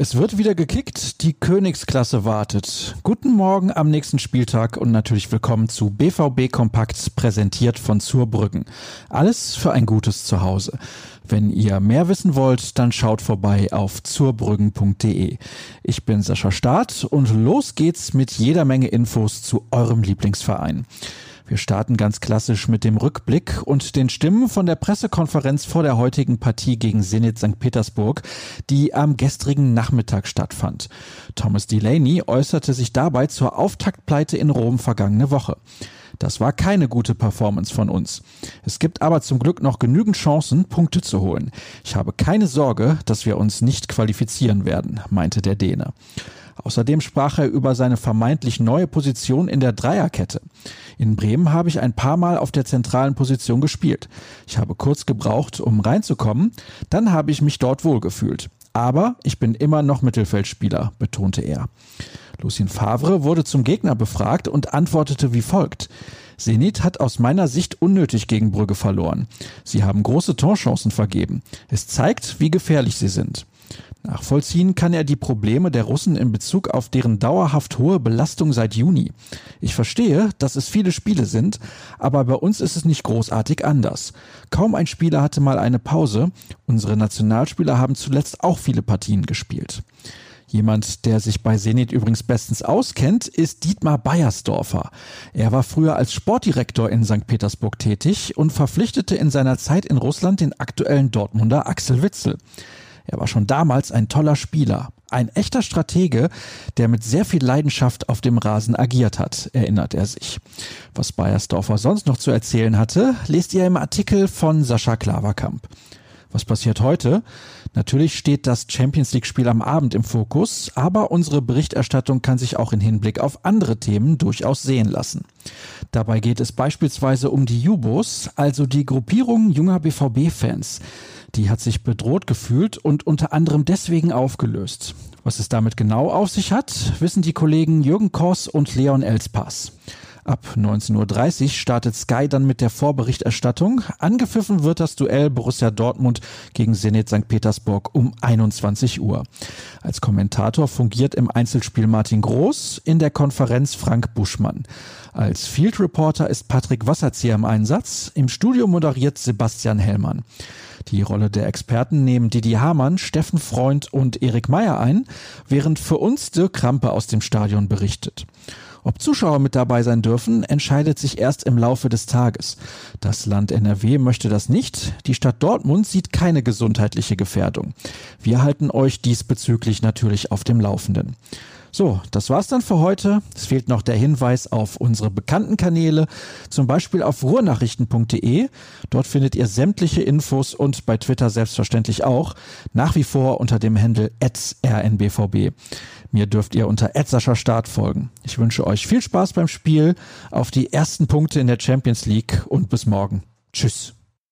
Es wird wieder gekickt, die Königsklasse wartet. Guten Morgen am nächsten Spieltag und natürlich willkommen zu BVB Kompakt, präsentiert von Zurbrücken. Alles für ein gutes Zuhause. Wenn ihr mehr wissen wollt, dann schaut vorbei auf zurbrüggen.de. Ich bin Sascha Staat und los geht's mit jeder Menge Infos zu eurem Lieblingsverein. Wir starten ganz klassisch mit dem Rückblick und den Stimmen von der Pressekonferenz vor der heutigen Partie gegen Zenit St. Petersburg, die am gestrigen Nachmittag stattfand. Thomas Delaney äußerte sich dabei zur Auftaktpleite in Rom vergangene Woche. Das war keine gute Performance von uns. Es gibt aber zum Glück noch genügend Chancen, Punkte zu holen. Ich habe keine Sorge, dass wir uns nicht qualifizieren werden, meinte der Däne. Außerdem sprach er über seine vermeintlich neue Position in der Dreierkette. In Bremen habe ich ein paar Mal auf der zentralen Position gespielt. Ich habe kurz gebraucht, um reinzukommen, dann habe ich mich dort wohlgefühlt. Aber ich bin immer noch Mittelfeldspieler, betonte er. Lucien Favre wurde zum Gegner befragt und antwortete wie folgt. Zenit hat aus meiner Sicht unnötig gegen Brügge verloren. Sie haben große Torchancen vergeben. Es zeigt, wie gefährlich sie sind. Nachvollziehen kann er die Probleme der Russen in Bezug auf deren dauerhaft hohe Belastung seit Juni. Ich verstehe, dass es viele Spiele sind, aber bei uns ist es nicht großartig anders. Kaum ein Spieler hatte mal eine Pause. Unsere Nationalspieler haben zuletzt auch viele Partien gespielt. Jemand, der sich bei Zenit übrigens bestens auskennt, ist Dietmar Beiersdorfer. Er war früher als Sportdirektor in St. Petersburg tätig und verpflichtete in seiner Zeit in Russland den aktuellen Dortmunder Axel Witzel. Er war schon damals ein toller Spieler, ein echter Stratege, der mit sehr viel Leidenschaft auf dem Rasen agiert hat, erinnert er sich. Was Bayersdorfer sonst noch zu erzählen hatte, lest ihr im Artikel von Sascha Klaverkamp. Was passiert heute? Natürlich steht das Champions League Spiel am Abend im Fokus, aber unsere Berichterstattung kann sich auch in Hinblick auf andere Themen durchaus sehen lassen. Dabei geht es beispielsweise um die Jubos, also die Gruppierung junger BVB-Fans. Die hat sich bedroht gefühlt und unter anderem deswegen aufgelöst. Was es damit genau auf sich hat, wissen die Kollegen Jürgen Koss und Leon Elspass. Ab 19.30 Uhr startet Sky dann mit der Vorberichterstattung. Angepfiffen wird das Duell Borussia Dortmund gegen Zenit St. Petersburg um 21 Uhr. Als Kommentator fungiert im Einzelspiel Martin Groß, in der Konferenz Frank Buschmann. Als Field Reporter ist Patrick Wasserzieher im Einsatz. Im Studio moderiert Sebastian Hellmann. Die Rolle der Experten nehmen Didi Hamann, Steffen Freund und Erik Meyer ein, während für uns Dirk Krampe aus dem Stadion berichtet. Ob Zuschauer mit dabei sein dürfen, entscheidet sich erst im Laufe des Tages. Das Land NRW möchte das nicht. Die Stadt Dortmund sieht keine gesundheitliche Gefährdung. Wir halten euch diesbezüglich natürlich auf dem Laufenden. So, das war's dann für heute. Es fehlt noch der Hinweis auf unsere bekannten Kanäle, zum Beispiel auf ruhrnachrichten.de. Dort findet ihr sämtliche Infos und bei Twitter selbstverständlich auch, nach wie vor unter dem Handle rnbvb. Mir dürft ihr unter Start folgen. Ich wünsche euch viel Spaß beim Spiel, auf die ersten Punkte in der Champions League und bis morgen. Tschüss.